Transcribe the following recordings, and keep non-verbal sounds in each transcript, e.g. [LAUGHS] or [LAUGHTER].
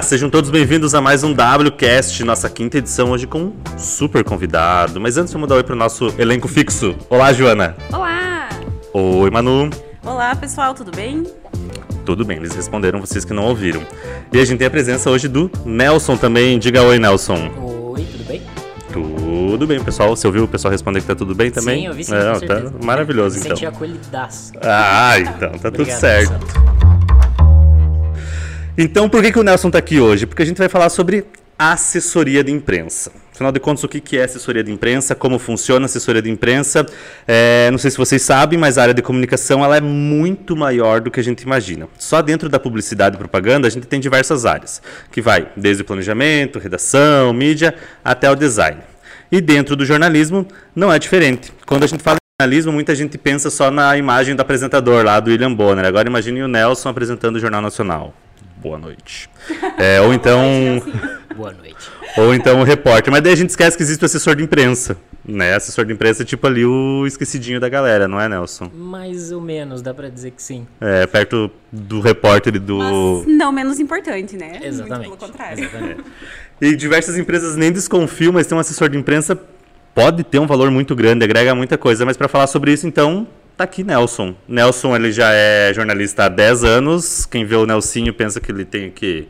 Olá, sejam todos bem-vindos a mais um WCast, nossa quinta edição hoje com um super convidado. Mas antes vamos dar oi pro nosso elenco fixo. Olá, Joana. Olá! Oi, Manu. Olá, pessoal, tudo bem? Tudo bem, eles responderam, vocês que não ouviram. E a gente tem a presença hoje do Nelson também. Diga oi, Nelson. Oi, tudo bem? Tudo bem, pessoal. Você ouviu o pessoal responder que tá tudo bem também? Sim, eu vi sim, É, tá maravilhoso, então. Senti acolhidaço. Ah, então, tá tudo Obrigado, certo. Nelson. Então, por que, que o Nelson tá aqui hoje? Porque a gente vai falar sobre assessoria de imprensa. Afinal de contas, o que é assessoria de imprensa, como funciona a assessoria de imprensa. É, não sei se vocês sabem, mas a área de comunicação ela é muito maior do que a gente imagina. Só dentro da publicidade e propaganda a gente tem diversas áreas, que vai desde o planejamento, redação, mídia, até o design. E dentro do jornalismo não é diferente. Quando a gente fala jornalismo, muita gente pensa só na imagem do apresentador lá, do William Bonner. Agora imagine o Nelson apresentando o Jornal Nacional. Boa noite. É, ou então Boa noite. ou então o repórter. Mas daí a gente esquece que existe o assessor de imprensa. Né? Assessor de imprensa é tipo ali o esquecidinho da galera, não é, Nelson? Mais ou menos, dá pra dizer que sim. É, perto do repórter e do. Mas não menos importante, né? Exatamente. Muito pelo contrário. Exatamente. E diversas empresas nem desconfiam, mas ter um assessor de imprensa pode ter um valor muito grande, agrega muita coisa. Mas para falar sobre isso, então, tá aqui Nelson. Nelson, ele já é jornalista há 10 anos. Quem vê o Nelsinho pensa que ele tem aqui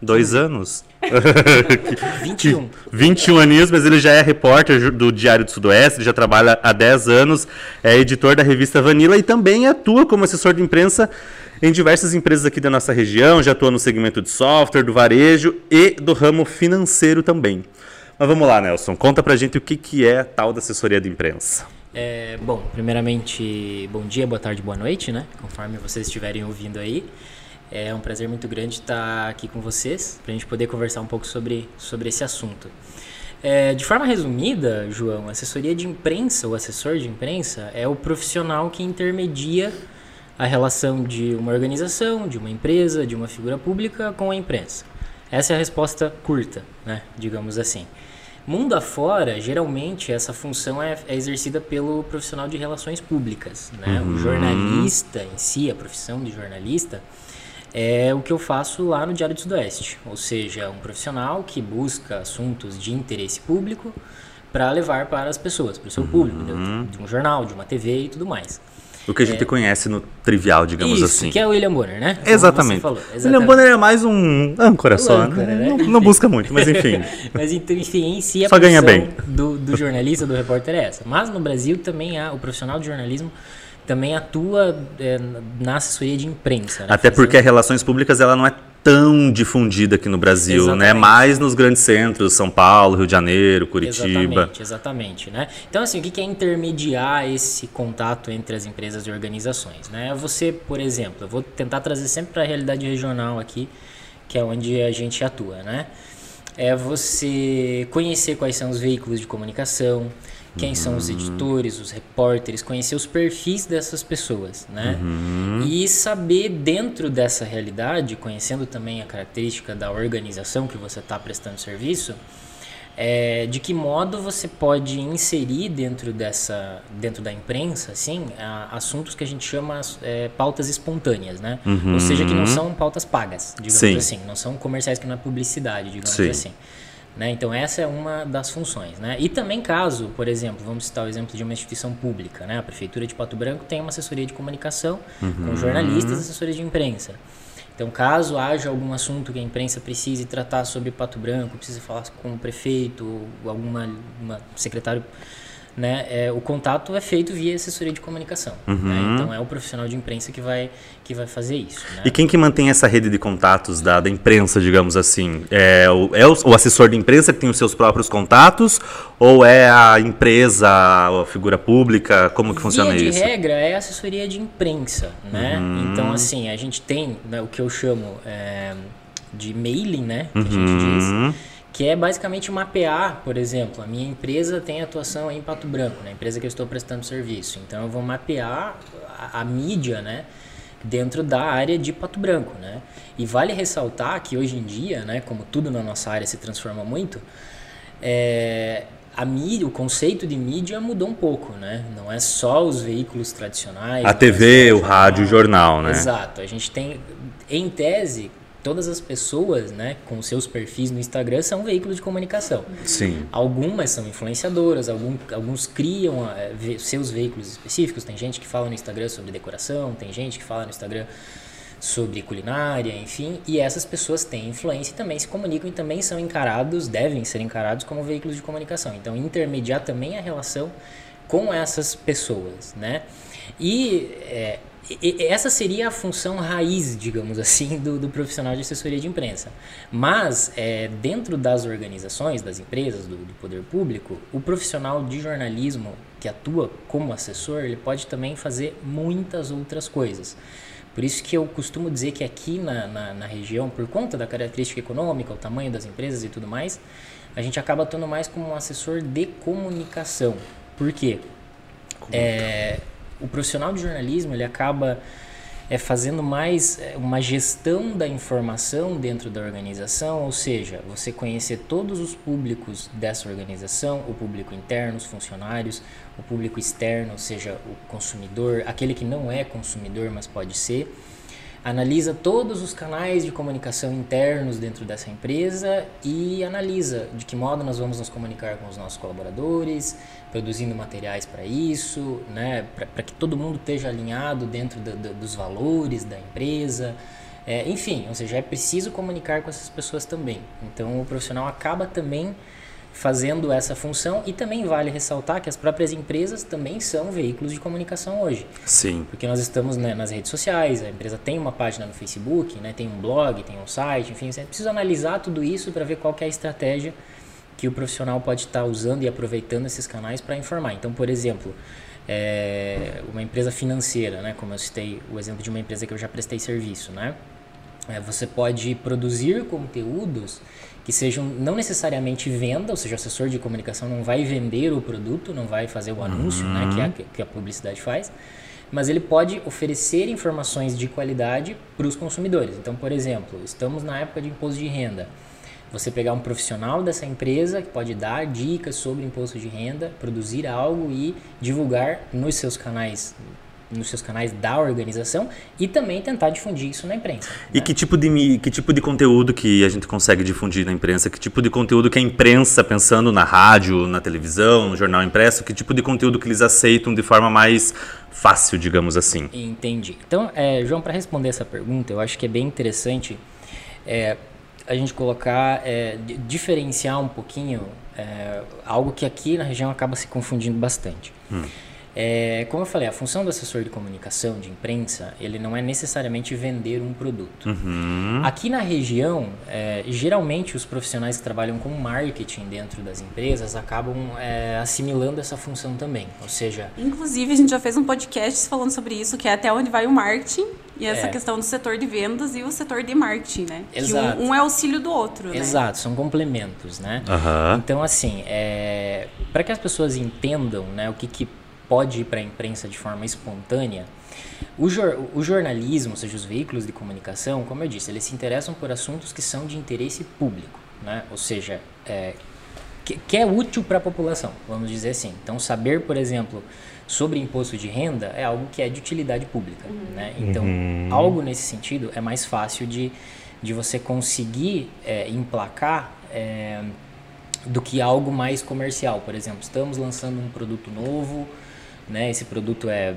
dois anos. [LAUGHS] 21. 21 aninhos, mas ele já é repórter do Diário do Sudoeste, ele já trabalha há 10 anos, é editor da revista Vanilla e também atua como assessor de imprensa em diversas empresas aqui da nossa região, já atua no segmento de software, do varejo e do ramo financeiro também. Mas vamos lá, Nelson, conta pra gente o que, que é a tal da assessoria de imprensa. É, bom, primeiramente, bom dia, boa tarde, boa noite, né? Conforme vocês estiverem ouvindo aí. É um prazer muito grande estar aqui com vocês, para a gente poder conversar um pouco sobre, sobre esse assunto. É, de forma resumida, João, assessoria de imprensa, o assessor de imprensa, é o profissional que intermedia a relação de uma organização, de uma empresa, de uma figura pública com a imprensa. Essa é a resposta curta, né? digamos assim. Mundo afora, geralmente essa função é, é exercida pelo profissional de relações públicas. Né? O jornalista em si, a profissão de jornalista, é o que eu faço lá no Diário do Sudoeste. Ou seja, um profissional que busca assuntos de interesse público para levar para as pessoas, para o seu público, de- de um jornal, de uma TV e tudo mais. O que a gente conhece no trivial, digamos Isso, assim. que é o William Bonner, né? Exatamente. falou, William exatamente. Bonner é mais um âncora só, âncora, né? né? Não, não busca muito, mas [LAUGHS] enfim. Mas então, enfim, em si a Só ganha bem. Do, do jornalista, do repórter é essa. Mas no Brasil também há, o profissional de jornalismo também atua é, na assessoria de imprensa. né? Até porque a relações públicas ela não é tão difundida aqui no Brasil, né? Exatamente. Mais nos grandes centros, São Paulo, Rio de Janeiro, Curitiba. Exatamente, exatamente, né? Então, assim, o que que é intermediar esse contato entre as empresas e organizações, né? Você, por exemplo, eu vou tentar trazer sempre para a realidade regional aqui, que é onde a gente atua, né? É você conhecer quais são os veículos de comunicação, quem são os editores, os repórteres, conhecer os perfis dessas pessoas, né? E saber dentro dessa realidade, conhecendo também a característica da organização que você está prestando serviço, é, de que modo você pode inserir dentro dessa dentro da imprensa assim a- assuntos que a gente chama é, pautas espontâneas né ou seja que não são pautas pagas digamos Sim. assim não são comerciais que não é publicidade digamos Sim. assim né? Então essa é uma das funções, né? E também caso, por exemplo, vamos citar o exemplo de uma instituição pública, né? A prefeitura de Pato Branco tem uma assessoria de comunicação com jornalistas, assessoria de imprensa. Então, caso haja algum assunto que a imprensa precise tratar sobre Pato Branco, precise falar com o prefeito, ou alguma uma secretário, né, é, o contato é feito via assessoria de comunicação. né? Então, é o profissional de imprensa que vai, que vai fazer isso. né? E quem que mantém essa rede de contatos da, da imprensa, digamos assim? É, o, é o, o assessor de imprensa que tem os seus próprios contatos? Ou é a empresa, a figura pública? Como que funciona Via de isso? regra é assessoria de imprensa, né? Então, assim, a gente tem né, o que eu chamo é, de mailing, né? Que a gente Uhum. diz. Que é basicamente mapear, por exemplo, a minha empresa tem atuação em Pato Branco, né? A empresa que eu estou prestando serviço. Então, eu vou mapear a, a mídia, né? Dentro da área de Pato Branco, né? E vale ressaltar que hoje em dia, né? Como tudo na nossa área se transforma muito, é, a mídia, o conceito de mídia mudou um pouco, né? Não é só os veículos tradicionais. A é TV, só o rádio, o jornal, né? Exato. A gente tem, em tese, todas as pessoas, né, com seus perfis no Instagram são veículos de comunicação. Sim. Algumas são influenciadoras, algum, alguns criam é, seus veículos específicos. Tem gente que fala no Instagram sobre decoração, tem gente que fala no Instagram sobre culinária, enfim, e essas pessoas têm influência e também se comunicam e também são encarados, devem ser encarados como veículos de comunicação. Então, intermediar também a relação com essas pessoas, né? E é, essa seria a função raiz, digamos assim, do, do profissional de assessoria de imprensa. Mas, é, dentro das organizações, das empresas, do, do, poder público, o profissional de jornalismo que atua como assessor, ele pode também fazer muitas outras coisas. Por isso que eu costumo dizer que aqui na, na, na região, por conta da característica econômica, o tamanho das empresas e tudo mais, a gente acaba atuando mais como um assessor de comunicação. Por quê? É, o profissional de jornalismo ele acaba é, fazendo mais é, uma gestão da informação dentro da organização, ou seja, você conhecer todos os públicos dessa organização, o público interno, os funcionários, o público externo, ou seja, o consumidor, aquele que não é consumidor, mas pode ser analisa todos os canais de comunicação internos dentro dessa empresa e analisa de que modo nós vamos nos comunicar com os nossos colaboradores, produzindo materiais para isso, né, para que todo mundo esteja alinhado dentro do, do, dos valores da empresa. É, enfim, ou seja, é preciso comunicar com essas pessoas também. Então o profissional acaba também fazendo essa função e também vale ressaltar que as próprias empresas também são veículos de comunicação hoje. Sim. Porque nós estamos né, nas redes sociais, a empresa tem uma página no Facebook, né, tem um blog, tem um site, enfim, você precisa analisar tudo isso para ver qual é a estratégia que o profissional pode estar usando e aproveitando esses canais para informar. Então, por exemplo, é, uma empresa financeira, né, como eu citei o exemplo de uma empresa que eu já prestei serviço, né, é, você pode produzir conteúdos que sejam não necessariamente venda, ou seja, o assessor de comunicação não vai vender o produto, não vai fazer o anúncio, uhum. né, que, a, uhum. que a publicidade faz, mas ele pode oferecer informações de qualidade para os consumidores. Então, por exemplo, estamos na época de imposto de renda. Você pegar um profissional dessa empresa que pode dar dicas sobre imposto de renda, produzir algo e divulgar nos seus canais nos seus canais da organização e também tentar difundir isso na imprensa. E né? que, tipo de, que tipo de conteúdo que a gente consegue difundir na imprensa? Que tipo de conteúdo que a imprensa, pensando na rádio, na televisão, no jornal impresso, que tipo de conteúdo que eles aceitam de forma mais fácil, digamos assim? Entendi. Então, é, João, para responder essa pergunta, eu acho que é bem interessante é, a gente colocar, é, diferenciar um pouquinho é, algo que aqui na região acaba se confundindo bastante. Hum. É, como eu falei, a função do assessor de comunicação, de imprensa, ele não é necessariamente vender um produto. Uhum. Aqui na região, é, geralmente os profissionais que trabalham com marketing dentro das empresas acabam é, assimilando essa função também. Ou seja. Inclusive, a gente já fez um podcast falando sobre isso, que é até onde vai o marketing e essa é. questão do setor de vendas e o setor de marketing, né? Exato. Que um, um é auxílio do outro, né? Exato, são complementos, né? Uhum. Então, assim, é, para que as pessoas entendam né, o que, que pode ir para a imprensa de forma espontânea, o, jor o, jornalismo, ou seja, os veículos de comunicação, como eu disse, eles se interessam por assuntos que são de interesse público, né? ou seja, é, que, que, é útil para a população, vamos dizer assim. Então, saber, por exemplo, sobre imposto de renda é algo que é de utilidade pública. Uhum. Né? Então, uhum. algo nesse sentido é mais fácil de, de você conseguir é, emplacar. É, do que algo mais comercial, por exemplo, estamos lançando um produto novo, né? Esse produto é,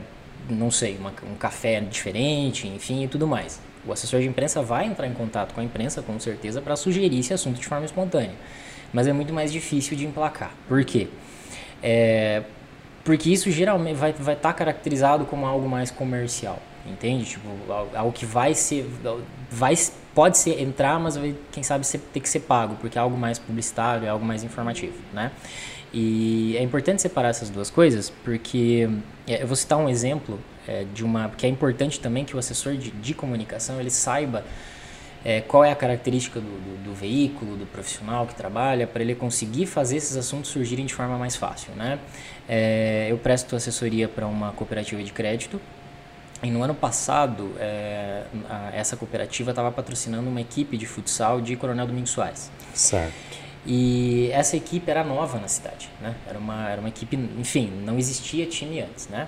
não sei, uma, um café diferente, enfim, e tudo mais. O assessor de imprensa vai entrar em contato com a imprensa, com certeza, para sugerir esse assunto de forma espontânea. Mas é muito mais difícil de emplacar. Por quê? É, porque isso geralmente vai estar tá caracterizado como algo mais comercial, entende? Tipo, algo que vai ser, vai, pode ser entrar, mas vai, quem sabe ter que ser pago, porque é algo mais publicitário, é algo mais informativo, né? E é importante separar essas duas coisas, porque é, eu vou citar um exemplo é, de uma que é importante também que o assessor de, de comunicação ele saiba é, qual é a característica do, do, do, veículo, do profissional que trabalha, para ele conseguir fazer esses assuntos surgirem de forma mais fácil. Né? É, eu presto assessoria para uma cooperativa de crédito e no ano passado é, a, essa cooperativa estava patrocinando uma equipe de futsal de Coronel Domingos Soares. Certo. E essa equipe era nova na cidade, né? Era uma, era uma equipe, enfim, não existia time antes, né?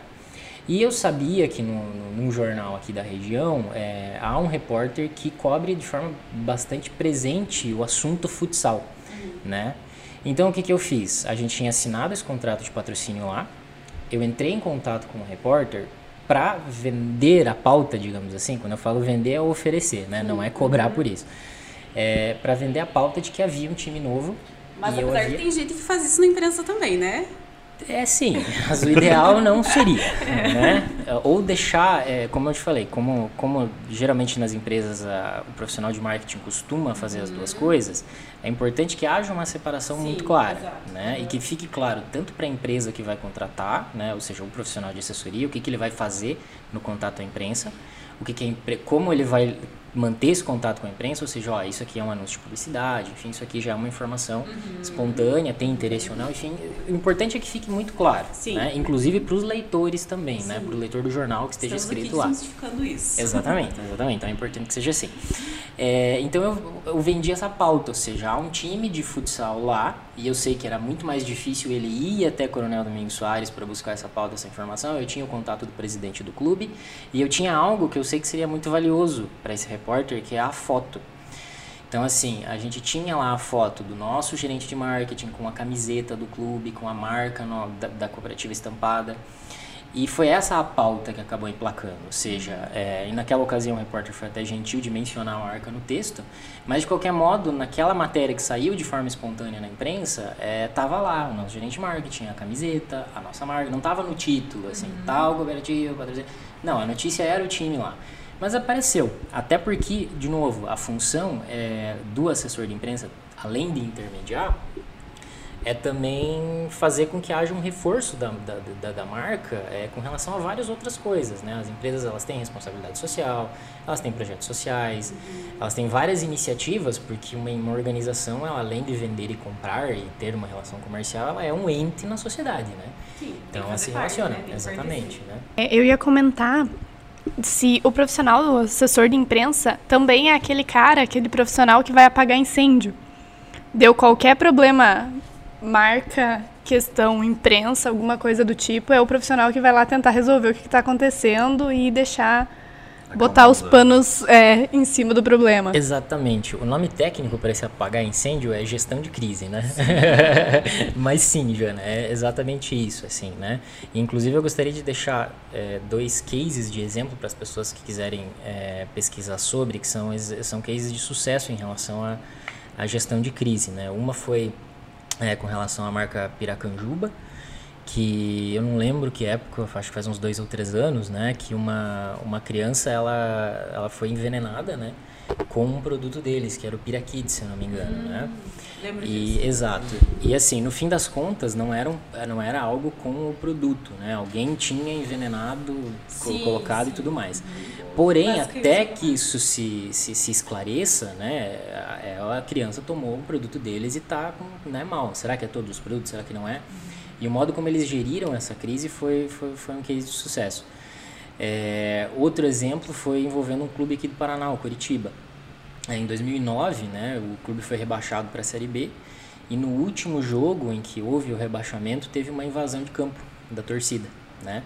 E eu sabia que no, num jornal aqui da região é, há um repórter que cobre de forma bastante presente o assunto futsal, uhum. né? Então o que, que eu fiz? A gente tinha assinado esse contrato de patrocínio lá, eu entrei em contato com o repórter para vender a pauta, digamos assim. Quando eu falo vender é oferecer, né? Não é cobrar por isso. É para vender a pauta de que havia um time novo. Mas apesar havia... que tem gente que faz isso na imprensa também, né? É sim, mas o ideal não seria, é. [LAUGHS] né? Ou deixar, é, como eu te falei, como, como geralmente nas empresas a, o profissional de marketing costuma fazer as duas uhum. coisas, é importante que haja uma separação sim, muito clara, exato. né? E que fique claro tanto para a empresa que vai contratar, né? Ou seja, o profissional de assessoria, o que, que ele vai fazer no contato à imprensa, o que, que é, como ele vai manter esse contato com a imprensa, ou seja, ó, isso aqui é um anúncio de publicidade, enfim, isso aqui já é uma informação uhum. espontânea, tem interesse ou não, enfim, o importante é que fique muito claro, Sim. né? Inclusive para os leitores também, né? Sim. né? Para o leitor do jornal que esteja Estamos escrito lá. isso. Exatamente, exatamente. Então é importante que seja assim. É, então eu, eu vendi essa pauta, ou seja, há um time de futsal lá, e eu sei que era muito mais difícil ele ir até Coronel Domingos Soares para buscar essa pauta, essa informação. Eu tinha o contato do presidente do clube e eu tinha algo que eu sei que seria muito valioso para esse repórter, que é a foto. Então, assim, a gente tinha lá a foto do nosso gerente de marketing com a camiseta do clube, com a marca no, da, da cooperativa estampada. E foi essa a pauta que acabou emplacando. Ou seja, é, e naquela ocasião o repórter foi até gentil de mencionar a marca no texto, mas de qualquer modo, naquela matéria que saiu de forma espontânea na imprensa, estava é, lá o nosso gerente de marketing, a camiseta, a nossa marca. Não estava no título, assim, uhum. tal cooperativo, patrocínio. Não, a notícia era o time lá. Mas apareceu. Até porque, de novo, a função é, do assessor de imprensa, além de intermediar, é também fazer com que haja um reforço da, da, da, da, marca é, com relação a várias outras coisas, né? As empresas elas têm responsabilidade social, elas têm projetos sociais, uhum. elas têm várias iniciativas, porque uma, uma organização, ela, além de vender e comprar e ter uma relação comercial, ela é um ente na sociedade, né? Sim, então ela se relaciona, parte, né? exatamente, né? É, eu ia comentar se o profissional, o assessor de imprensa, também é aquele cara, aquele profissional que vai apagar incêndio. Deu qualquer problema marca, questão, imprensa, alguma coisa do tipo, é o profissional que vai lá tentar resolver o que está acontecendo e deixar botar os panos é, em cima do problema. Exatamente. O nome técnico para esse apagar incêndio é gestão de crise, né? [LAUGHS] Mas sim, Joana, é exatamente isso, assim, né? E, inclusive eu gostaria de deixar é, dois cases de exemplo para as pessoas que quiserem é, pesquisar sobre, que são, são cases de sucesso em relação à, à gestão de crise, né? Uma foi é, com relação à marca Piracanjuba, que eu não lembro que época, acho que faz uns dois ou três anos, né, que uma, uma criança ela, ela foi envenenada, né, com um produto deles, que era o Pirakids, se eu não me engano, hum, né? Lembro e, disso. Exato. E assim, no fim das contas, não era, um, não era algo com o produto, né? Alguém tinha envenenado, sim, colocado sim. e tudo mais. Porém, até que isso se, se, se esclareça, né? A, a, criança tomou o produto deles e tá com, né, mal. Será que é todos os produtos? Será que não é? E o modo como eles geriram essa crise foi, foi, foi um case de sucesso. É, outro exemplo foi envolvendo um clube aqui do Paraná, o Curitiba. É, em 2009, né, o clube foi rebaixado para a Série B e no último jogo em que houve o rebaixamento teve uma invasão de campo da torcida, né?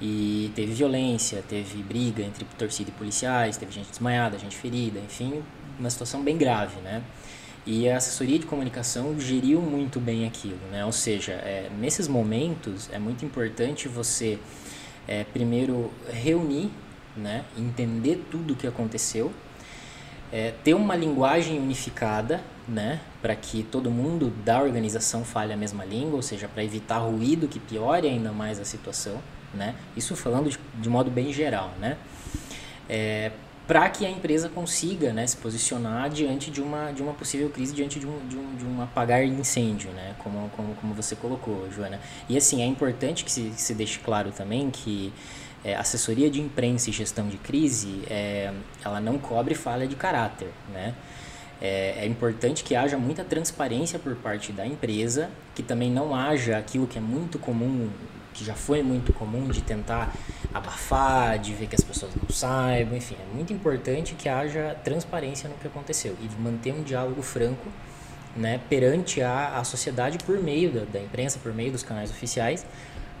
E teve violência, teve briga entre torcida e policiais, teve gente desmaiada, gente ferida, enfim, uma situação bem grave, né? E a assessoria de comunicação geriu muito bem aquilo, né? Ou seja, é, nesses momentos é muito importante você é, primeiro reunir, né? Entender tudo o que aconteceu, é, ter uma linguagem unificada, né? Para que todo mundo da organização fale a mesma língua, ou seja, para evitar ruído que piore ainda mais a situação, né? Isso falando de, de modo bem geral, né? É, para que a empresa consiga né, se posicionar diante de uma, de uma possível crise, diante de um, de um, de um apagar incêndio, né, como, como, como você colocou, Joana. E assim, é importante que se, que se deixe claro também que é, assessoria de imprensa e gestão de crise, é, ela não cobre falha de caráter, né? É, é, importante que haja muita transparência por parte da empresa, que também não haja aquilo que é muito comum, que já foi muito comum, de tentar abafar, de ver que as pessoas não saibam, enfim, é muito importante que haja transparência no que aconteceu e manter um diálogo franco né, perante a, a sociedade por meio da, da imprensa, por meio dos canais oficiais,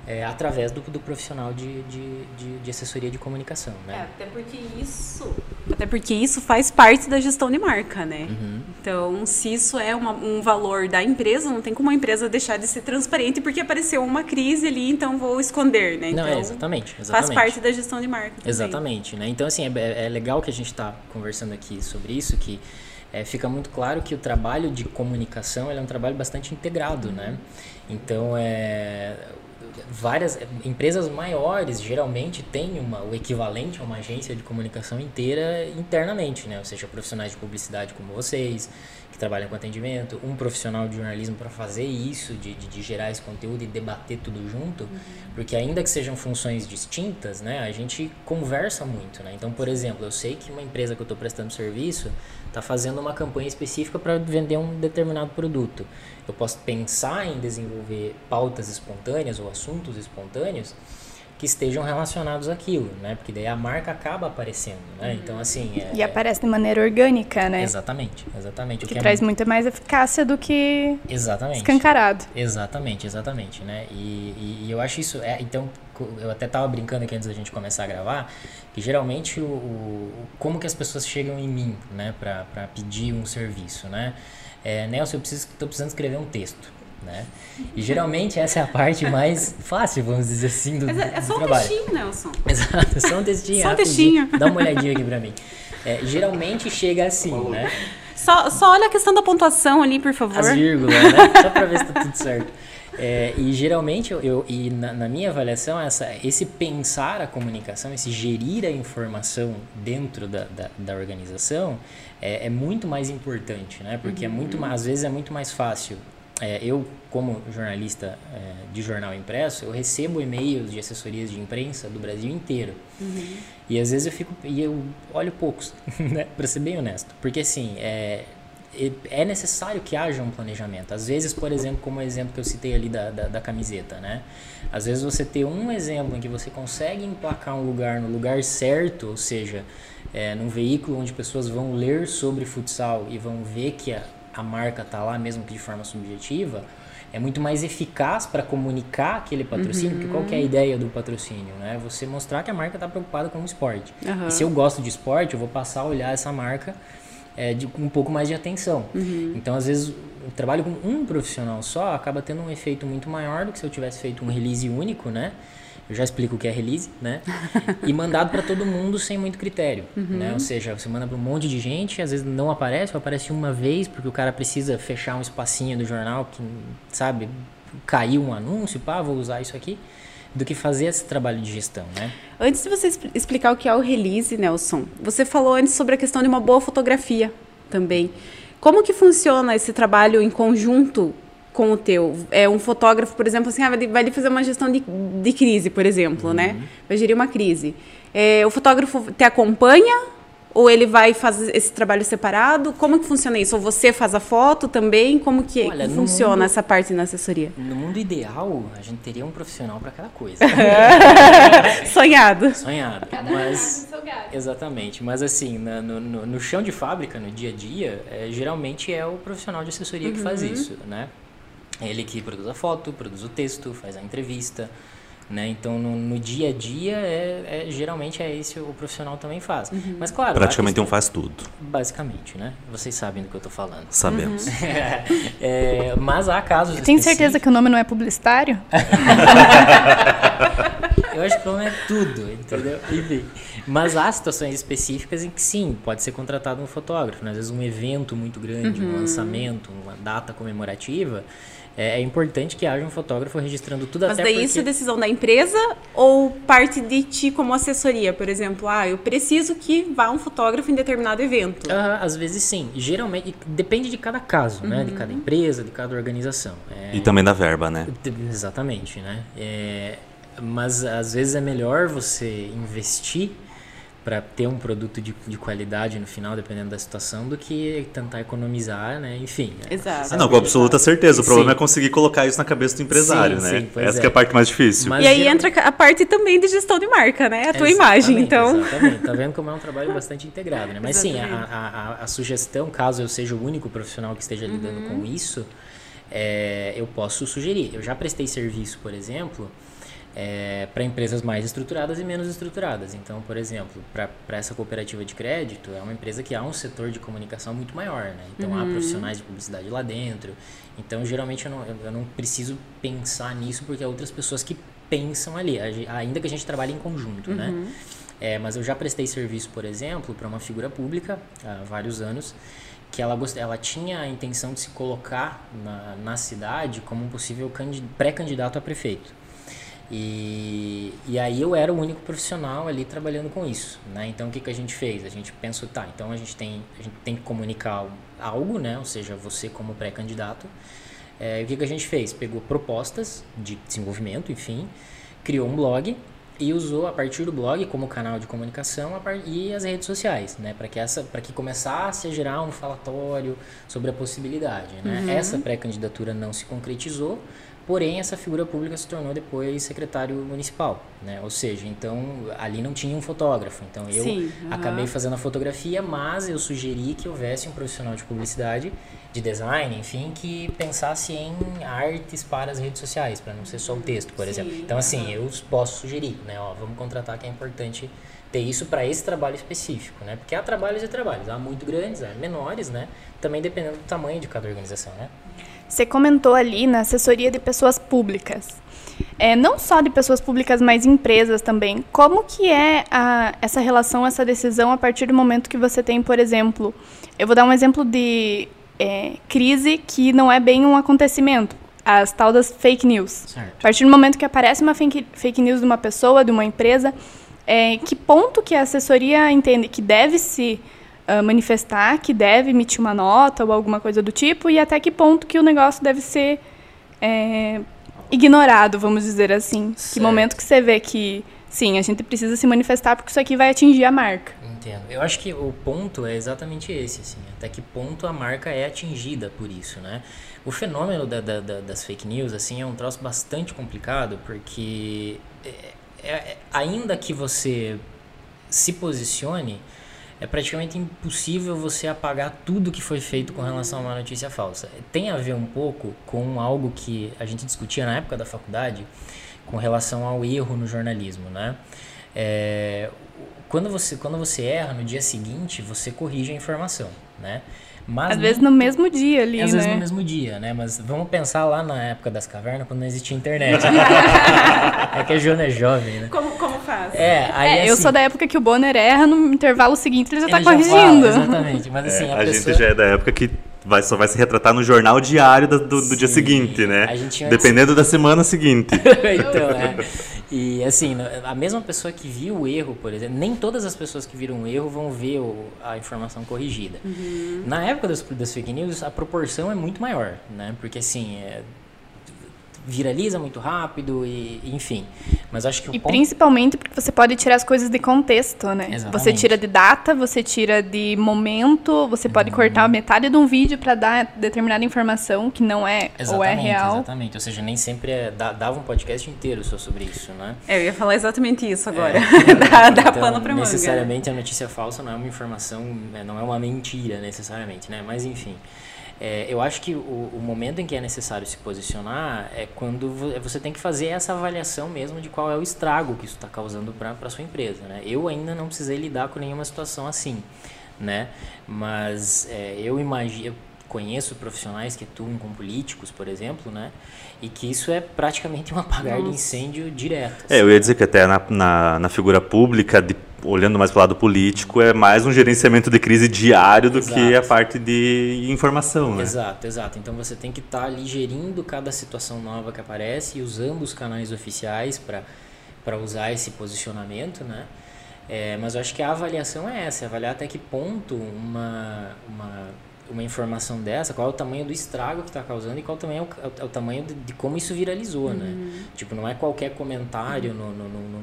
é, através do, do profissional de, de, de, de, assessoria de comunicação, né? É, até porque isso, até porque isso faz parte da gestão de marca, né? Uhum. Então, se isso é uma, um valor da empresa, não tem como a empresa deixar de ser transparente porque apareceu uma crise ali, então vou esconder, né? Então, não, é, exatamente, exatamente. Faz parte da gestão de marca. Também. Exatamente, né? Então, assim, é, é legal que a gente está conversando aqui sobre isso, que é, fica muito claro que o trabalho de comunicação é um trabalho bastante integrado, né? Então, é, várias empresas maiores geralmente têm uma, o equivalente a uma agência de comunicação inteira internamente, né? Ou seja, profissionais de publicidade como vocês, que trabalham com atendimento, um profissional de jornalismo para fazer isso, de, de, de, gerar esse conteúdo e debater tudo junto, uhum. porque ainda que sejam funções distintas, né, a gente conversa muito, né? Então, por exemplo, eu sei que uma empresa que eu estou prestando serviço está fazendo uma campanha específica para vender um determinado produto. Eu posso pensar em desenvolver pautas espontâneas ou assuntos espontâneos que estejam relacionados àquilo, né? Porque daí a marca acaba aparecendo, né? Então, assim... É, e aparece de maneira orgânica, né? Exatamente, exatamente. Que, que é traz é... muita mais eficácia do que exatamente. escancarado. Exatamente, exatamente, né? E, e, e eu acho isso... É, então, eu até tava brincando aqui antes da gente começar a gravar, que geralmente o, o como que as pessoas chegam em mim, né? Pra, pra pedir um serviço, né? É, Nelson, eu preciso, tô precisando escrever um texto. Né? E geralmente essa é a parte mais [LAUGHS] fácil, vamos dizer assim, do, Mas é, é só um trabalho. textinho, Nelson. Exato, só um [LAUGHS] textinho. só um textinho. Dá uma olhadinha aqui pra mim. É, geralmente chega assim, né? Só, só olha a questão da pontuação ali, por favor. As vírgulas, né? Só pra ver se tá tudo certo. É, e geralmente, eu, eu e na, na, minha avaliação, essa, esse pensar a comunicação, esse gerir a informação dentro da, da, da organização é, é, muito mais importante, né? Porque uhum. é muito mais, às vezes é muito mais fácil é, eu, como jornalista é, de jornal impresso, eu recebo e-mails de assessorias de imprensa do Brasil inteiro. Uhum. E às vezes eu fico. E eu olho poucos, [LAUGHS] né? Pra ser bem honesto. Porque assim, é, é necessário que haja um planejamento. Às vezes, por exemplo, como o exemplo que eu citei ali da, da, da, camiseta, né? Às vezes você ter um exemplo em que você consegue emplacar um lugar no lugar certo, ou seja, é, num veículo onde pessoas vão ler sobre futsal e vão ver que a, a marca tá lá, mesmo que de forma subjetiva, é muito mais eficaz para comunicar aquele patrocínio, uhum. porque qual que é a ideia do patrocínio, né? Você mostrar que a marca está preocupada com o esporte. Uhum. E se eu gosto de esporte, eu vou passar a olhar essa marca é, de um pouco mais de atenção. Uhum. Então, às vezes, o trabalho com um profissional só acaba tendo um efeito muito maior do que se eu tivesse feito um release único, né? Eu já explico o que é release, né? [LAUGHS] e mandado para todo mundo sem muito critério, uhum. né? Ou seja, você manda para um monte de gente, às vezes não aparece, ou aparece uma vez porque o cara precisa fechar um espacinho do jornal que, sabe, caiu um anúncio, pá, vou usar isso aqui, do que fazer esse trabalho de gestão, né? Antes de você explicar o que é o release, Nelson, você falou antes sobre a questão de uma boa fotografia também. Como que funciona esse trabalho em conjunto com o teu. É um fotógrafo, por exemplo, assim, ah, vai fazer uma gestão de, de crise, por exemplo, né? uhum. né? Vai gerir uma crise. É, o fotógrafo te acompanha ou ele vai fazer esse trabalho separado? Como que funciona isso? Ou você faz a foto também? Como que Olha, funciona mundo, essa parte na assessoria? No mundo ideal, a gente teria um profissional para cada coisa. [LAUGHS] Sonhado. Sonhado. Cada mas exatamente. Mas assim, na, no, no, no, chão de fábrica, no dia a dia, é, geralmente é o profissional de assessoria uhum. que faz uhum. isso, né? É ele que produz a foto, produz o texto, faz a entrevista, né? Então, no, no dia a dia, é, é, geralmente é esse o profissional também faz. Uhum. Mas, claro... Praticamente questão, um faz tudo. Basicamente, né? Vocês sabem do que eu estou falando. Sabemos. Uhum. [LAUGHS] é, mas há casos Tem certeza que o nome não é publicitário? [LAUGHS] eu acho que o problema é tudo, entendeu? Enfim. Mas há situações específicas em que sim, pode ser contratado um fotógrafo. Né? Às vezes um evento muito grande, uhum. um lançamento, uma data comemorativa é, é, importante que haja um fotógrafo registrando tudo Mas até daí porque... isso é decisão da empresa ou parte de ti como assessoria? Por exemplo, ah, eu preciso que vá um fotógrafo em determinado evento. Ah, às vezes sim. Geralmente, depende de cada caso, uhum. né? De cada uhum. empresa, de cada organização. É... E também da verba, né? Exatamente, né? É... Mas às vezes é melhor você investir para ter um produto de, de qualidade no final, dependendo da situação, do que tentar economizar, né? Enfim. Né? Exato. Ah, não, com absoluta certeza. O problema sim. é conseguir colocar isso na cabeça do empresário, sim, né? Sim, Essa é. é. a parte mais difícil. Mas e aí entra a parte também de gestão de marca, né? A tua imagem, então. Exatamente. Tá vendo como é um trabalho [LAUGHS] bastante integrado, né? Mas sim, a, a, a, sugestão, caso eu seja o único profissional que esteja lidando uhum. com isso, é, eu posso sugerir. Eu já prestei serviço, por exemplo, é, para empresas mais estruturadas e menos estruturadas. Então, por exemplo, para essa cooperativa de crédito, é uma empresa que há um setor de comunicação muito maior, né? Então, uhum. há profissionais de publicidade lá dentro. Então, geralmente, eu não, eu não preciso pensar nisso porque há outras pessoas que pensam ali, ainda que a gente trabalhe em conjunto, né? uhum. né? É, mas eu já prestei serviço, por exemplo, para uma figura pública há vários anos que ela, gost... ela tinha a intenção de se colocar na, na cidade como um possível pré-candidato a prefeito. E, e aí eu era o único profissional ali trabalhando com isso, né? Então o que, que a gente fez? A gente pensou, tá, então a gente tem, a gente tem que comunicar algo, né? Ou seja, você como pré-candidato. É, o que, que a gente fez? Pegou propostas de desenvolvimento, enfim, criou um blog e usou a partir do blog como canal de comunicação e as redes sociais, né, para que essa, para que começasse a gerar um falatório sobre a possibilidade, né? Uhum. Essa pré-candidatura não se concretizou, Porém, essa figura pública se tornou depois secretário municipal, né? Ou seja, então ali não tinha um fotógrafo. Então eu Sim, uhum. acabei fazendo a fotografia, mas eu sugeri que houvesse um profissional de publicidade, de design, enfim, que pensasse em artes para as redes sociais, para não ser só o texto, por Sim, exemplo. Então assim, eu posso sugerir, né? Ó, vamos contratar que é importante ter isso para esse trabalho específico, né? Porque há trabalhos e trabalhos, há muito grandes, há menores, né? Também dependendo do tamanho de cada organização, né? Você comentou ali na assessoria de pessoas públicas. É, não só de pessoas públicas, mas empresas também. Como que é a, essa relação, essa decisão a partir do momento que você tem, por exemplo, eu vou dar um exemplo de é, crise que não é bem um acontecimento, as tal das fake news. Certo. A partir do momento que aparece uma fake, fake news de uma pessoa, de uma empresa, é, que ponto que a assessoria entende que deve se uh, manifestar que deve emitir uma nota ou alguma coisa do tipo e até que ponto que o negócio deve ser é, ignorado, vamos dizer assim. Certo. Que momento que você vê que, sim, a gente precisa se manifestar porque isso aqui vai atingir a marca. Entendo. Eu acho que o ponto é exatamente esse, assim, até que ponto a marca é atingida por isso, né? O fenômeno da, da, da, das fake news, assim, é um troço bastante complicado, porque é, é, ainda que você se posicione, é praticamente impossível você apagar tudo que foi feito com relação a uma notícia falsa. Tem a ver um pouco com algo que a gente discutia na época da faculdade com relação ao erro no jornalismo, né? É, quando, você, quando você erra, no dia seguinte, você corrige a informação, né? Mas às vezes no mesmo dia ali, às né? vezes no mesmo dia, né? Mas vamos pensar lá na época das cavernas, quando não existia internet. [LAUGHS] é que a Joana é jovem, né? Como, como faz? É, aí, é, assim, eu sou da época que o Bonner erra, no intervalo seguinte ele já está corrigindo. Fala, exatamente, mas assim... É, a, a pessoa... gente já é da época que vai, só vai se retratar no jornal diário do, do, do dia seguinte, né? Dependendo da semana seguinte. [LAUGHS] então, é. E assim, a mesma pessoa que viu o erro, por exemplo, nem todas as pessoas que viram o erro vão ver o, a informação corrigida. Uhum. Na época das, das fake news, a proporção é muito maior, né? Porque assim, é, viraliza muito rápido e enfim. Mas acho que E ponto... principalmente porque você pode tirar as coisas de contexto, né? Exatamente. Você tira de data, você tira de momento, você pode uhum. cortar metade de um vídeo para dar determinada informação que não é exatamente, ou é real. Exatamente, ou seja, nem sempre é, dava um podcast inteiro só sobre isso, né? É, eu ia falar exatamente isso agora. É. [LAUGHS] dá, dá então, pano pra Necessariamente a notícia falsa não é uma informação, né, não é uma mentira necessariamente, né? Mas enfim. É, eu acho que o, o, momento em que é necessário se posicionar é quando você tem que fazer essa avaliação mesmo de qual é o estrago que isso está causando para a sua empresa. Né? Eu ainda não precisei lidar com nenhuma situação assim, né? mas é, eu imagino conheço profissionais que atuam com políticos, por exemplo, né? E que isso é praticamente um apagar Nossa. de incêndio direto. É, eu ia dizer que até na, na, na figura pública, de, olhando mais para o lado político, é mais um gerenciamento de crise diário do exato. que a parte de informação, né? Exato, exato. Então você tem que estar tá ali gerindo cada situação nova que aparece e usando os canais oficiais para usar esse posicionamento, né? É, mas eu acho que a avaliação é essa, é avaliar até que ponto uma, uma uma informação dessa, qual é o tamanho do estrago que está causando e qual também é o, é o tamanho de, de, como isso viralizou, né? uhum. né? Tipo, não é qualquer comentário uhum. no, no, no, no,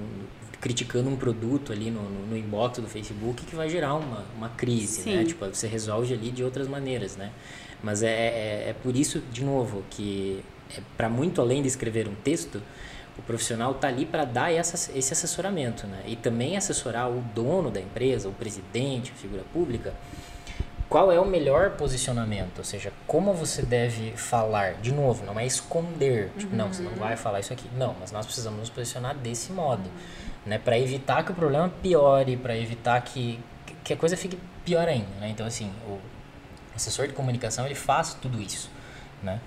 criticando um produto ali no, no, inbox do Facebook que vai gerar uma, uma crise, né? Sim. né? Tipo, você resolve ali de outras maneiras, né? Mas é, é, é por isso, de novo, que é para muito além de escrever um texto, o profissional está ali para dar essa, esse assessoramento, né? E também assessorar o dono da empresa, o presidente, a figura pública, qual é o melhor posicionamento? Ou seja, como você deve falar? De novo, não é esconder. Tipo, não, você não vai falar isso aqui. Não, mas nós precisamos nos posicionar desse modo. Né? Para evitar que o problema piore, para evitar que, que a coisa fique pior ainda. Né? Então, assim, o assessor de comunicação, ele faz tudo isso. Né?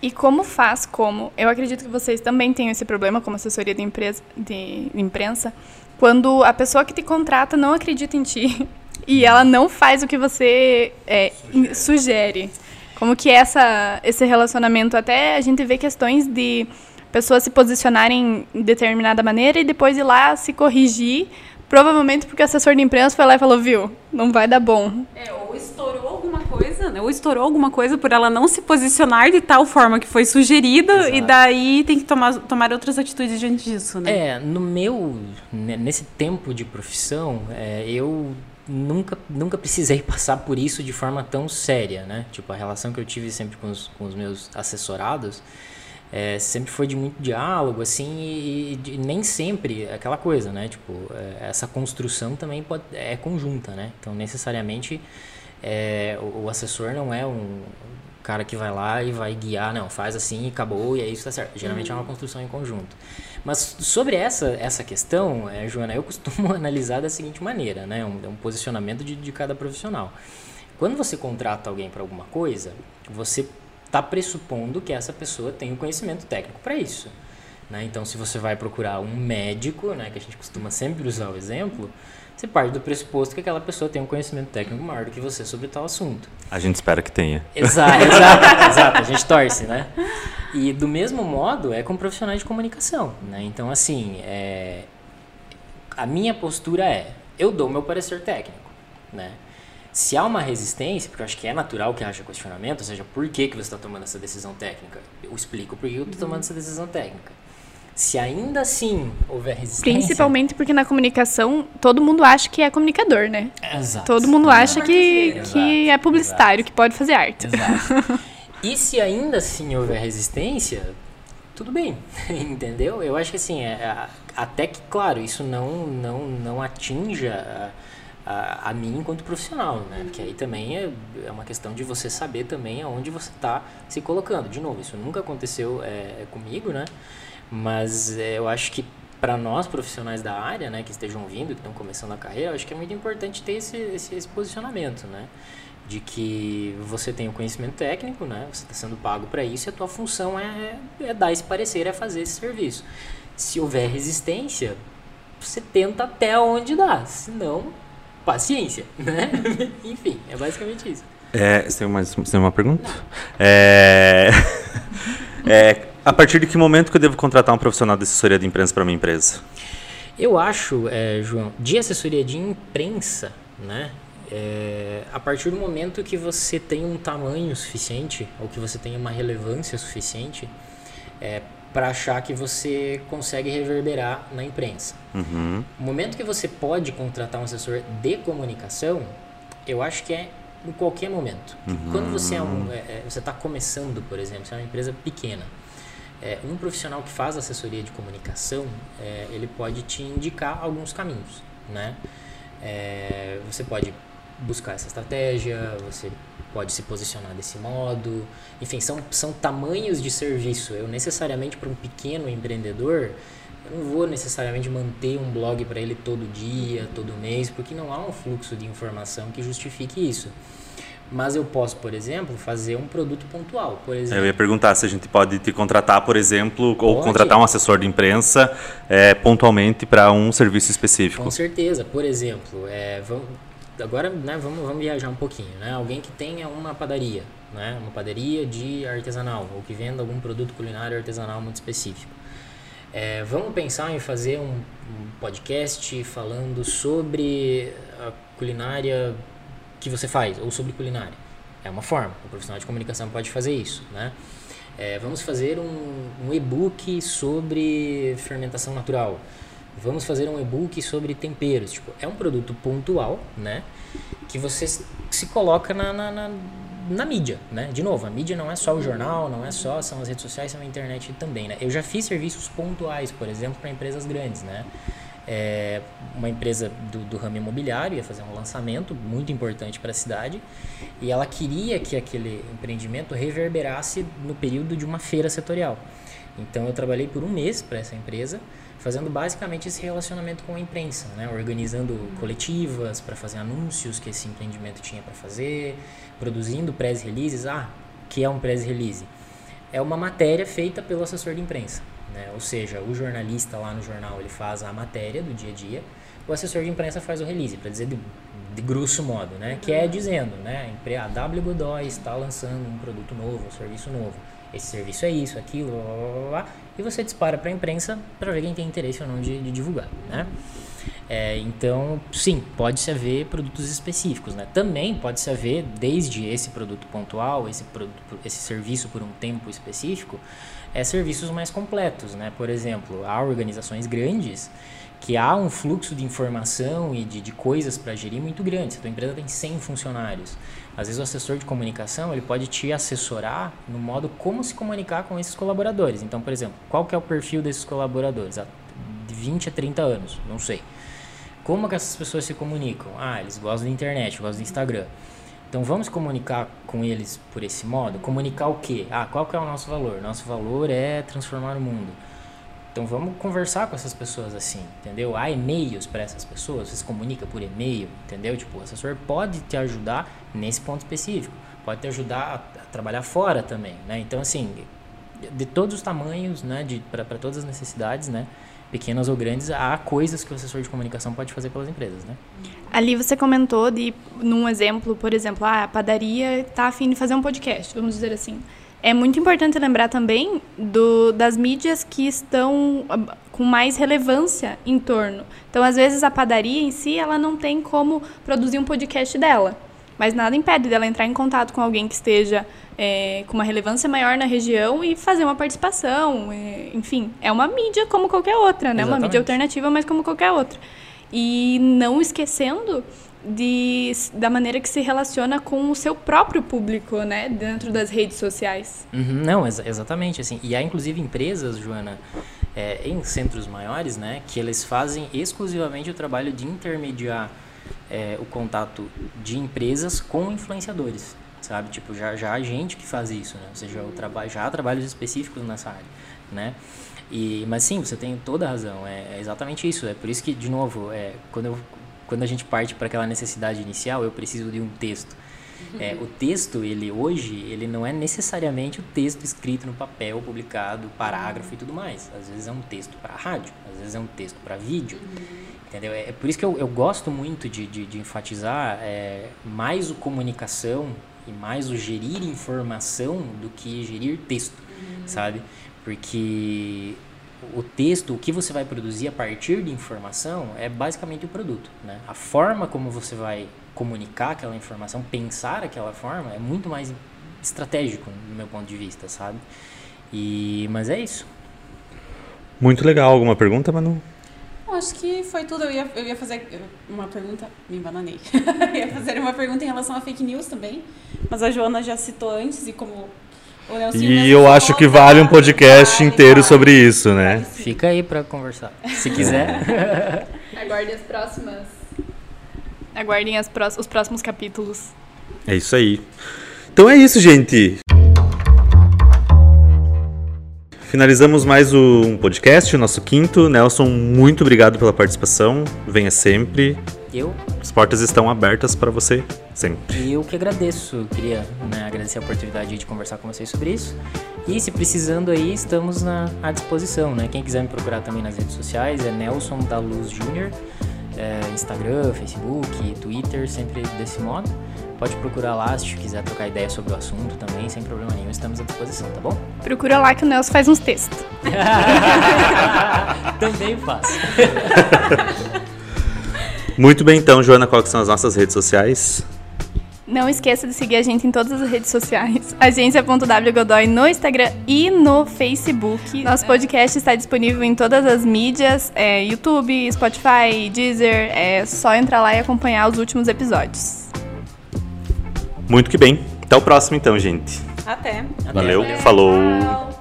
E como faz, como? Eu acredito que vocês também têm esse problema como assessoria de, empresa, de imprensa, quando a pessoa que te contrata não acredita em ti [LAUGHS] e ela não faz o que você é, sugere. sugere. Como que é essa, esse relacionamento? Até a gente vê questões de pessoas se posicionarem em determinada maneira e depois ir lá se corrigir, provavelmente porque o assessor de imprensa foi lá e falou, viu, não vai dar bom. É, ou estourou alguma coisa, né? Ou estourou alguma coisa por ela não se posicionar de tal forma que foi sugerido Exato. e daí tem que tomar, tomar outras atitudes diante disso, né? É, no meu, nesse tempo de profissão, é, eu nunca, nunca precisei [LAUGHS] passar por isso de forma tão séria, né? Tipo, a relação que eu tive sempre com os, com os meus assessorados é, sempre foi de muito diálogo, assim, e, e, nem sempre aquela coisa, né? Tipo, é, essa construção também pode, é conjunta, né? Então, necessariamente, é, o, o, assessor não é um cara que vai lá e vai guiar, não, faz assim e acabou e é isso tá certo. Geralmente uhum. é uma construção em conjunto. Mas sobre essa, essa questão, é, Joana, eu costumo [LAUGHS] analisar da seguinte maneira, né? Um, um posicionamento de, de cada profissional. Quando você contrata alguém para alguma coisa, você está pressupondo que essa pessoa tem o conhecimento técnico para isso. Né? Então, se você vai procurar um médico, né, que a gente costuma sempre usar o exemplo, você parte do pressuposto que aquela pessoa tem um conhecimento técnico maior do que você sobre tal assunto. A gente espera que tenha. Exato, [LAUGHS] exato, exato. A gente torce, né? E do mesmo modo é com profissionais de comunicação, né? Então, assim, é... a minha postura é, eu dou meu parecer técnico, né? Se há uma resistência, porque eu acho que é natural que haja questionamento, ou seja, por que, que você está tomando essa decisão técnica? Eu explico por que eu estou tomando essa decisão técnica. Se ainda assim houver resistência. Principalmente porque na comunicação todo mundo acha que é comunicador, né? Exato. Todo mundo acha que, que é publicitário, exato. que pode fazer arte. Exato. e se ainda assim houver resistência, tudo bem, [LAUGHS] entendeu? Eu acho que assim, é, é, até que, claro, isso não, não, não atinja a, a mim enquanto profissional, né? Porque aí também é, é uma questão de você saber também aonde você está se colocando. De novo, isso nunca aconteceu é, comigo, né? Mas é, eu acho que para nós profissionais da área, né, que estejam vindo, que estão começando a carreira, eu acho que é muito importante ter esse, esse, esse posicionamento, né? De que você tem o conhecimento técnico, né? Você está sendo pago para isso e a tua função é, é dar esse parecer, é fazer esse serviço. Se houver resistência, você tenta até onde dá, senão paciência, [LAUGHS] né? Enfim, é basicamente isso. É, você tem, mais, você tem uma pergunta? É, [LAUGHS] é, a partir de que momento que eu devo contratar um profissional de assessoria de imprensa para minha empresa? Eu acho, é, João, de assessoria de imprensa, né? É, a partir do momento que você tem um tamanho suficiente ou que você tem uma relevância suficiente é, para achar que você consegue reverberar na imprensa. Uhum. O momento que você pode contratar um assessor de comunicação, eu acho que é em qualquer momento. Uhum. Quando você é um, é, é você está começando, por exemplo, você é uma empresa pequena, é, um profissional que faz assessoria de comunicação, é, ele pode te indicar alguns caminhos, né? É, você pode buscar essa estratégia, você pode se posicionar desse modo. Enfim, são, são tamanhos de serviço. Eu necessariamente para um pequeno empreendedor, eu não vou necessariamente manter um blog para ele todo dia, todo mês, porque não há um fluxo de informação que justifique isso. Mas eu posso, por exemplo, fazer um produto pontual. Por exemplo, eu ia perguntar se a gente pode te contratar, por exemplo, pode. ou contratar um assessor de imprensa é, pontualmente para um serviço específico. Com certeza. Por exemplo, é, vamos, agora né, vamos, vamos viajar um pouquinho. Né? Alguém que tenha uma padaria, né? uma padaria de artesanal, ou que venda algum produto culinário artesanal muito específico. É, vamos pensar em fazer um, um, podcast falando sobre a culinária que você faz, ou sobre culinária. É uma forma, o profissional de comunicação pode fazer isso. Né? É, vamos fazer um, um e-book sobre fermentação natural vamos fazer um e-book sobre temperos. Tipo, é um produto pontual, né? Que você se coloca na, na, na, na, mídia, né? De novo, a mídia não é só o jornal, não é só, são as redes sociais, são a internet também, né? Eu já fiz serviços pontuais, por exemplo, para empresas grandes, né? é, uma empresa do, do ramo imobiliário, ia fazer um lançamento muito importante para a cidade, e ela queria que aquele empreendimento reverberasse no período de uma feira setorial. Então eu trabalhei por um mês para essa empresa, fazendo basicamente esse relacionamento com a imprensa, né? organizando coletivas para fazer anúncios que esse empreendimento tinha para fazer, produzindo press releases. Ah, que é um press release? É uma matéria feita pelo assessor de imprensa. Né? Ou seja, o jornalista lá no jornal ele faz a matéria do dia a dia, o assessor de imprensa faz o release, para dizer de, de, grosso modo, né? que é dizendo, né? a W Godoy está lançando um produto novo, um serviço novo. Esse serviço é isso, aquilo, blá, blá, blá, e você dispara para a imprensa para ver quem tem interesse ou não de, de divulgar. Né? É, então, sim, pode-se haver produtos específicos. Né? Também pode-se haver, desde esse produto pontual, esse, produto, esse serviço por um tempo específico, é, serviços mais completos. Né? Por exemplo, há organizações grandes que há um fluxo de informação e de, de coisas para gerir muito grande. Se a tua empresa tem 100 funcionários, às vezes o assessor de comunicação ele pode te assessorar no modo como se comunicar com esses colaboradores. Então, por exemplo, qual que é o perfil desses colaboradores? De 20 a 30 anos, não sei. Como que essas pessoas se comunicam? Ah, eles gostam da internet, gostam do Instagram. Então vamos comunicar com eles por esse modo? Comunicar o quê? Ah, qual que é o nosso valor? Nosso valor é transformar o mundo. Então vamos conversar com essas pessoas assim, entendeu? Há e-mails para essas pessoas, você se comunica por e-mail, entendeu? Tipo, o assessor pode te ajudar nesse ponto específico, pode te ajudar a, trabalhar fora também, né? Então assim, de todos os tamanhos, né, para todas as necessidades, né? pequenas ou grandes, há coisas que o assessor de comunicação pode fazer pelas empresas, né? Ali você comentou de, num exemplo, por exemplo, ah, a padaria está afim de fazer um podcast, vamos dizer assim. É muito importante lembrar também do, das mídias que estão ah, com mais relevância em torno. Então, às vezes, a padaria em si, ela não tem como produzir um podcast dela. Mas nada impede dela entrar em contato com alguém que esteja é, com uma relevância maior na região e fazer uma participação. É, enfim, é uma mídia como qualquer outra, né? Exatamente. Uma mídia alternativa, mas como qualquer outra. E não esquecendo de, da maneira que se relaciona com o seu próprio público, né, dentro das redes sociais. Uhum, não, ex exatamente, assim, e há inclusive empresas, Joana, é, em centros maiores, né, que eles fazem exclusivamente o trabalho de intermediar é, o contato de empresas com influenciadores, sabe, tipo, já, já há gente que faz isso, né, ou seja, o já há trabalhos específicos nessa área, né, e, mas sim, você tem toda a razão, é, é exatamente isso, é por isso que, de novo, é, quando eu quando a gente parte para aquela necessidade inicial, eu preciso de um texto. Uhum. É, o texto, ele hoje, ele não é necessariamente o texto escrito no papel, publicado, parágrafo e tudo mais. Às vezes é um texto para rádio, às vezes é um texto para vídeo. Uhum. Entendeu? É, é, por isso que eu, eu gosto muito de, de, de enfatizar é, mais o comunicação e mais o gerir informação do que gerir texto, uhum. sabe? Porque o texto, o que você vai produzir a partir de informação é basicamente o produto, né? A forma como você vai comunicar aquela informação, pensar aquela forma é muito mais estratégico do meu ponto de vista, sabe? E mas é isso. Muito legal. Alguma pergunta, Manu? acho que foi tudo. Eu ia, eu ia fazer uma pergunta, me embananei. [LAUGHS] ia fazer uma pergunta em relação a fake news também, mas a Joana já citou antes e como e eu acho que vale um podcast inteiro sobre isso, né? Fica aí para conversar, se quiser. [LAUGHS] Aguardem as próximas. Aguardem as pró os próximos capítulos. É isso aí. Então é isso, gente. Finalizamos mais um podcast, o nosso quinto. Nelson, muito obrigado pela participação. Venha sempre. Eu? As portas estão abertas para você sempre. Eu que agradeço. Queria né, agradecer a oportunidade de conversar com vocês sobre isso. E se precisando aí, estamos na, à disposição. Né? Quem quiser me procurar também nas redes sociais é Nelson da Luz Júnior. É, Instagram, Facebook, Twitter, sempre desse modo. Pode procurar lá se quiser trocar ideia sobre o assunto também, sem problema nenhum, estamos à disposição, tá bom? Procura lá que o Nelson faz uns textos. [LAUGHS] também faço. [LAUGHS] Muito bem, então, Joana, quais são as nossas redes sociais? Não esqueça de seguir a gente em todas as redes sociais. Agência.wgodoy no Instagram e no Facebook. Nosso podcast está disponível em todas as mídias: é, YouTube, Spotify, Deezer. É só entrar lá e acompanhar os últimos episódios. Muito que bem. Até o próximo, então, gente. Até. Valeu. Falou. Tchau.